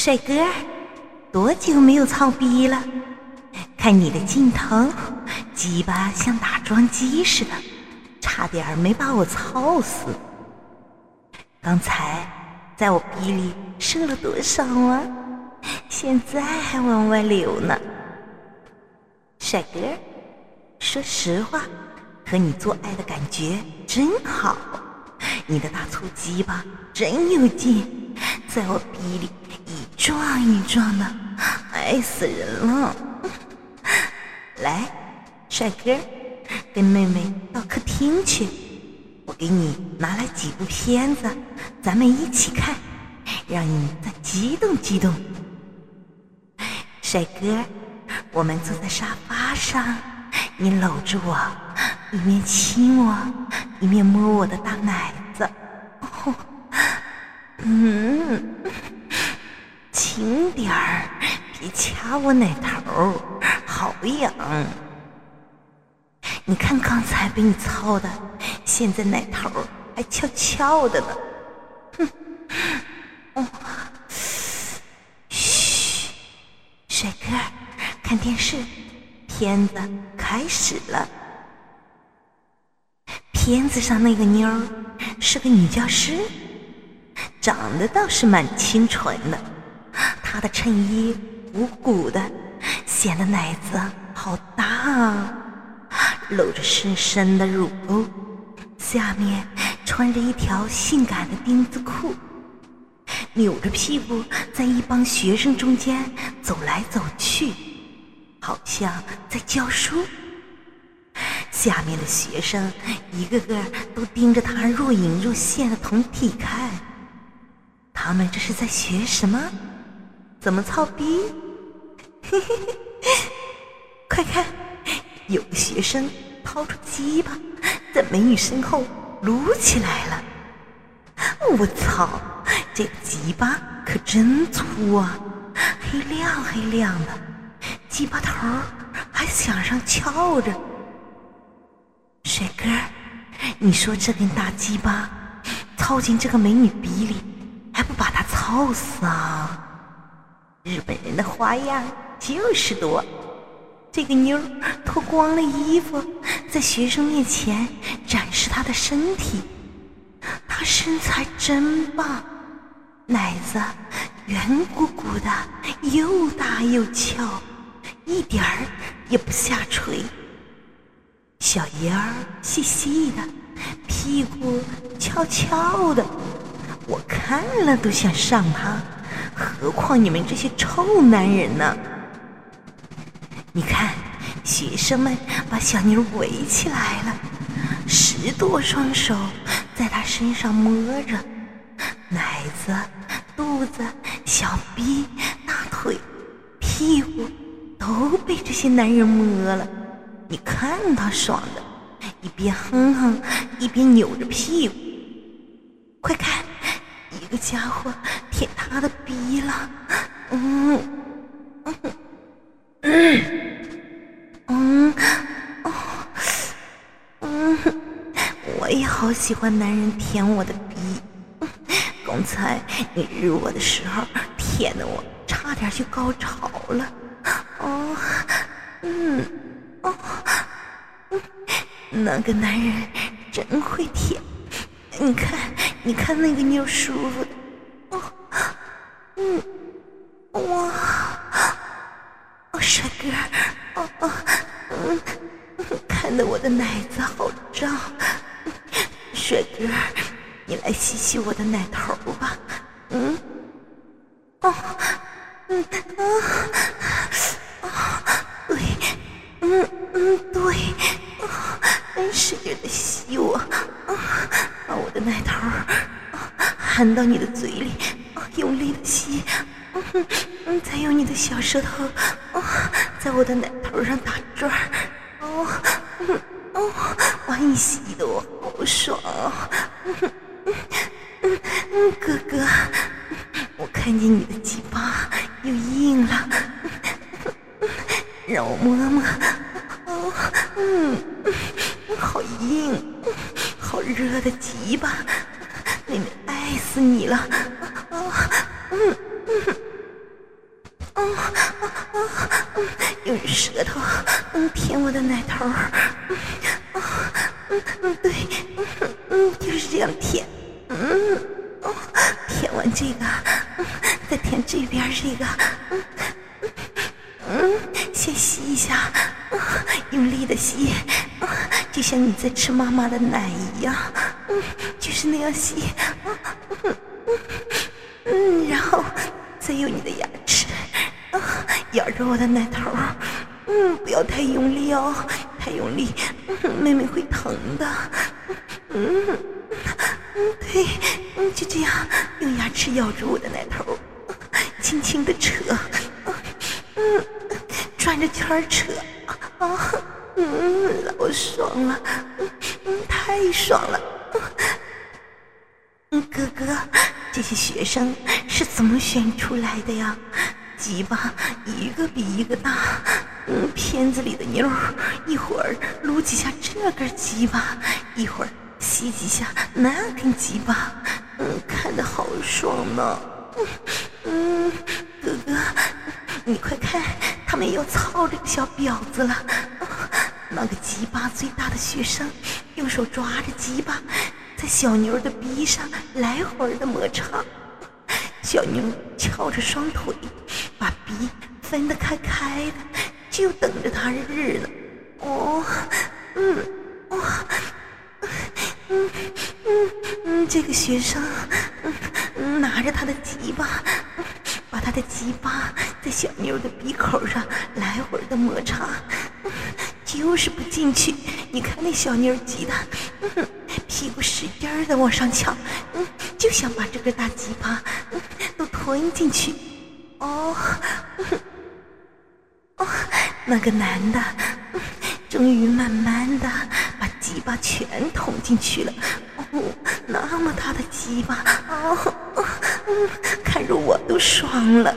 帅哥，多久没有操逼了？看你的劲头，鸡巴像打桩机似的，差点没把我操死。刚才在我逼里射了多少啊？现在还往外流呢。帅哥，说实话，和你做爱的感觉真好。你的大粗鸡巴真有劲，在我逼里撞一撞的，爱死人了。来，帅哥，跟妹妹到客厅去，我给你拿来几部片子，咱们一起看，让你再激动激动。帅哥，我们坐在沙发上，你搂着我，一面亲我，一面摸我的大奶子。嗯，轻点儿，别掐我奶头，好痒。你看刚才被你操的，现在奶头还翘翘的呢。哼，哦，嘘，帅哥，看电视，片子开始了。片子上那个妞儿是个女教师，长得倒是蛮清纯的。她的衬衣鼓鼓的，显得奶子好大啊，露着深深的乳沟，下面穿着一条性感的丁字裤，扭着屁股在一帮学生中间走来走去，好像在教书。下面的学生一个个都盯着他若隐若现的酮体看，他们这是在学什么？怎么操逼？嘿嘿嘿！快看，有个学生掏出鸡巴，在美女身后撸起来了。我操，这鸡巴可真粗啊，黑亮黑亮的，鸡巴头还向上翘着。帅哥，你说这根大鸡巴操进这个美女鼻里，还不把她操死啊？日本人的花样就是多。这个妞脱光了衣服，在学生面前展示她的身体，她身材真棒，奶子圆鼓鼓的，又大又翘，一点儿也不下垂。小腰儿细细的，屁股翘翘的，我看了都想上他，何况你们这些臭男人呢？你看，学生们把小妞围起来了，十多双手在她身上摸着，奶子、肚子、小臂、大腿、屁股都被这些男人摸了。你看他爽的，一边哼哼，一边扭着屁股。快看，一个家伙舔他的逼了，嗯，嗯，嗯，哦，嗯，我也好喜欢男人舔我的逼。刚才你日我的时候，舔的我差点就高潮了。哦，嗯。哦，那个男人真会舔，你看，你看那个妞舒服的，嗯，哇，哦，帅哥，哦哦，嗯，看得我的奶子好胀，帅哥，你来吸吸我的奶头吧，嗯，哦，嗯，啊，啊，对。嗯嗯，对，使劲的吸我，把我的奶头含到你的嘴里，嗯，再用你的小舌头哦在我的奶头上打转，哦，哦，把你吸的我好爽，嗯嗯，哥哥，我看见你的鸡巴又硬了。让我摸摸，哦，嗯，好硬，好热的鸡巴，妹妹爱死你了，啊，嗯嗯嗯嗯嗯，用舌头舔我的奶头，嗯对，嗯就是这样舔，嗯，舔完这个，再舔这边这个，嗯先吸一下，用力的吸，就像你在吃妈妈的奶一样，就是那样吸，嗯，然后再用你的。咬着我的奶头，嗯，不要太用力哦，太用力，嗯，妹妹会疼的，嗯，嗯，对，嗯，就这样，用牙齿咬住我的奶头，轻轻的扯，嗯，转着圈儿扯，啊，嗯，老爽了，嗯，太爽了，嗯，哥哥，这些学生是怎么选出来的呀？鸡巴一个比一个大，嗯，片子里的妞一会儿撸几下这根鸡巴，一会儿吸几下那根鸡巴，嗯，看得好爽呢。嗯，哥哥，你快看，他们要操这个小婊子了。那个鸡巴最大的学生用手抓着鸡巴，在小妞的鼻上来回的摩擦，小妞翘着双腿。分得开开的，就等着他日呢。哦，嗯，哇，嗯嗯嗯，这个学生嗯拿着他的鸡巴，把他的鸡巴在小妞的鼻口上来回的摩擦，就是不进去。你看那小妞急的，嗯屁股使劲的往上翘，嗯，就想把这个大鸡巴都吞进去。哦，哦，那个男的 终于慢慢的把鸡巴全捅进去了。哦，那么大的鸡巴，哦，看着我都爽了。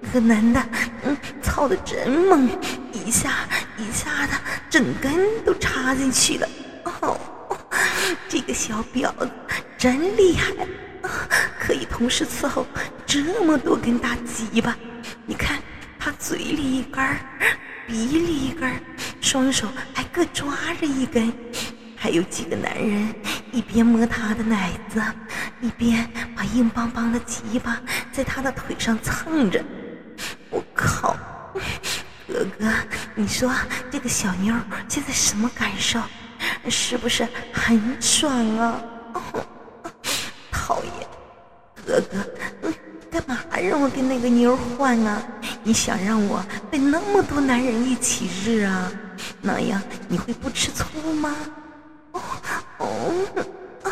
那个男的，嗯，操的真猛，一下一下的，整根都插进去了。哦，这个小婊子真厉害。可以同时伺候这么多根大鸡巴，你看他嘴里一根，鼻里一根，双手还各抓着一根，还有几个男人一边摸他的奶子，一边把硬邦邦的鸡巴在他的腿上蹭着。我靠，哥哥，你说这个小妞现在什么感受？是不是很爽啊？讨厌哥哥，干嘛让我跟那个妞换啊？你想让我被那么多男人一起日啊？那样你会不吃醋吗？哦哦，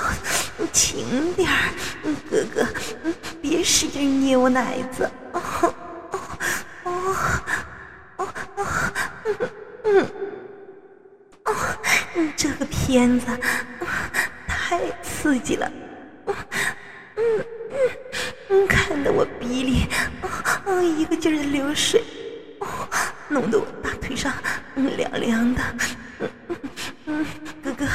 轻点儿，哥哥，别使劲捏我奶子。哦哦哦哦哦，嗯哦，这个片子太刺激了。啊一个劲儿的流水，弄得我大腿上凉凉的。哥哥，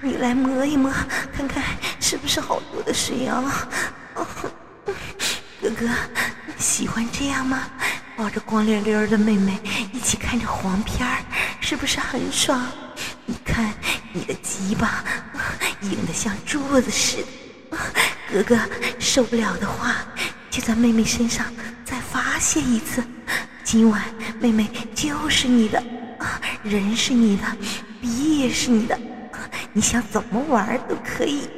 你来摸一摸，看看是不是好多的水啊？哥哥，喜欢这样吗？抱着光溜溜的妹妹一起看着黄片儿，是不是很爽？你看你的鸡巴硬得像柱子似的。哥哥受不了的话，就在妹妹身上再发泄一次。今晚妹妹就是你的，人是你的，笔也是你的，你想怎么玩都可以。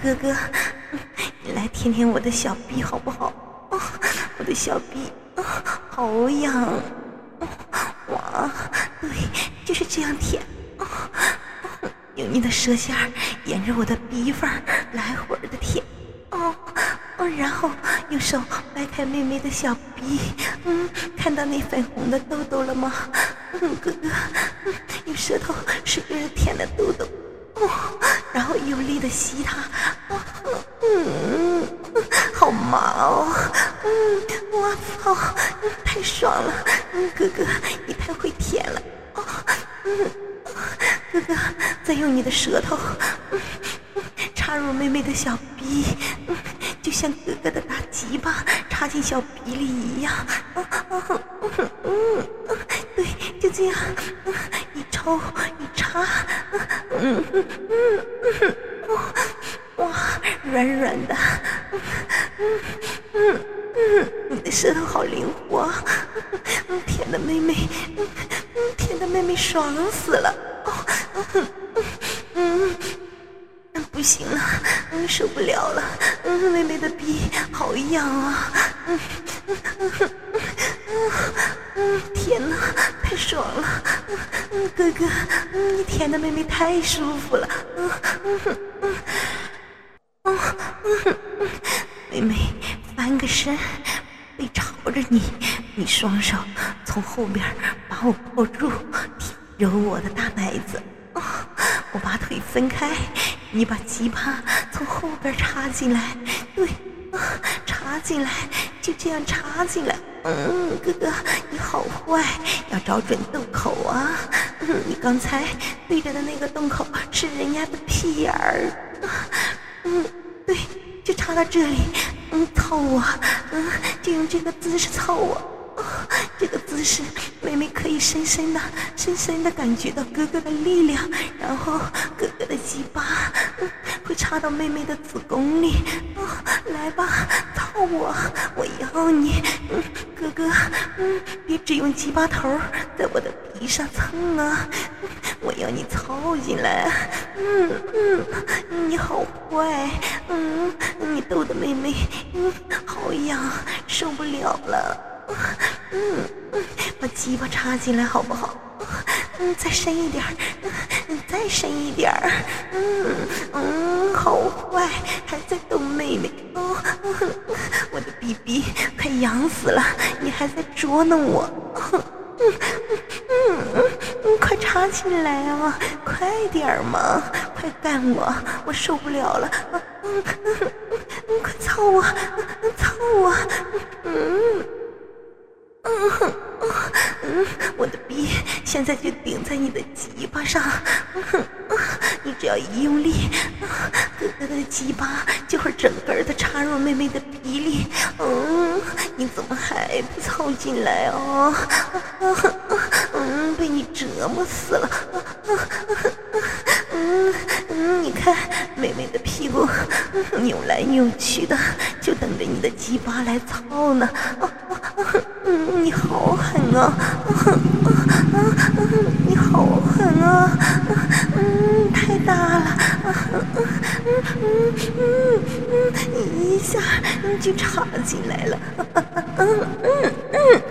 哥哥，你来舔舔我的小臂好不好？我的小臂好痒。哇，对，就是这样舔。用你的舌尖沿着我的鼻缝来回的舔，然后用手掰开妹妹的小鼻，嗯，看到那粉红的痘痘了吗？嗯，哥哥，用舌头使劲舔那痘痘，哦，然后用力的吸它，嗯，好麻哦，嗯，我操，太爽了，嗯，哥哥，你太会舔了，哦，嗯。哥哥，再用你的舌头插插入妹妹的小鼻，嗯，就像哥哥的大鸡巴插进小鼻里一样。嗯嗯，对，就这样，一抽一插，嗯嗯嗯嗯，哇，软软的，嗯嗯嗯，你的舌头好灵活，甜的妹妹，嗯嗯甜的妹妹爽死了，嗯嗯。不行了，嗯，受不了了，嗯，妹妹的逼好痒啊，嗯嗯嗯嗯，天哪，太爽了，嗯，哥哥，嗯，你舔的妹妹太舒服了，嗯嗯嗯嗯嗯，妹妹翻个身，背朝着你，你双手从后边把我抱住，揉我的大奶子，我把腿分开。你把鸡巴从后边插进来，对，啊插进来，就这样插进来。嗯，哥哥，你好坏，要找准洞口啊！嗯，你刚才对着的那个洞口是人家的屁眼儿。嗯，对，就插到这里。嗯，操我，嗯，就用这个姿势操我。这个姿势，妹妹可以深深的、深深的感觉到哥哥的力量，然后哥哥的鸡巴会插到妹妹的子宫里。哦来吧，操我，我要你，哥哥，嗯，别只用鸡巴头在我的鼻上蹭啊，我要你操进来。嗯嗯，你好坏，嗯，你逗的妹妹，嗯，好痒，受不了了。嗯嗯，把鸡巴插进来好不好？嗯，再深一点儿，嗯，再深一点儿。嗯嗯，好坏，还在逗妹妹。哦，我的 BB 快痒死了，你还在捉弄我。嗯嗯嗯嗯，快插进来啊，快点儿嘛，快干我，我受不了了。嗯嗯嗯，快操我，操我。嗯。嗯哼，嗯，我的逼现在就顶在你的鸡巴上，嗯哼，你只要一用力，哥哥的鸡巴就会整个的插入妹妹的鼻里。嗯，你怎么还不操进来哦？嗯，被你折磨死了。嗯嗯，你看妹妹的屁股扭来扭去的，就等着你的鸡巴来操呢。嗯，你好狠啊！嗯嗯，你好狠啊！嗯，太大了！嗯嗯嗯嗯嗯，一下就插进来了！嗯嗯嗯，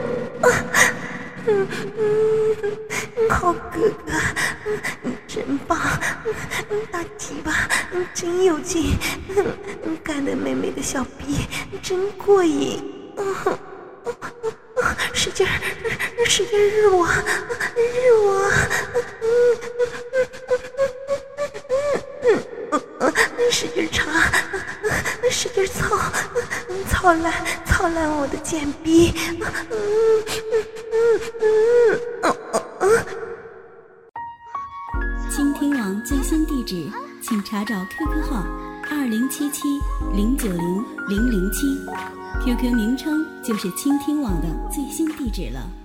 嗯嗯，好哥哥，你真棒！大鸡巴真有劲，干的妹妹的小逼真过瘾！嗯。使劲儿，使劲儿日我，日我，使劲插，使劲操，操烂，操烂我的贱逼！倾听网最新地址，请查找 QQ 号二零七七零九零零零七。QQ 名称就是倾听网的最新地址了。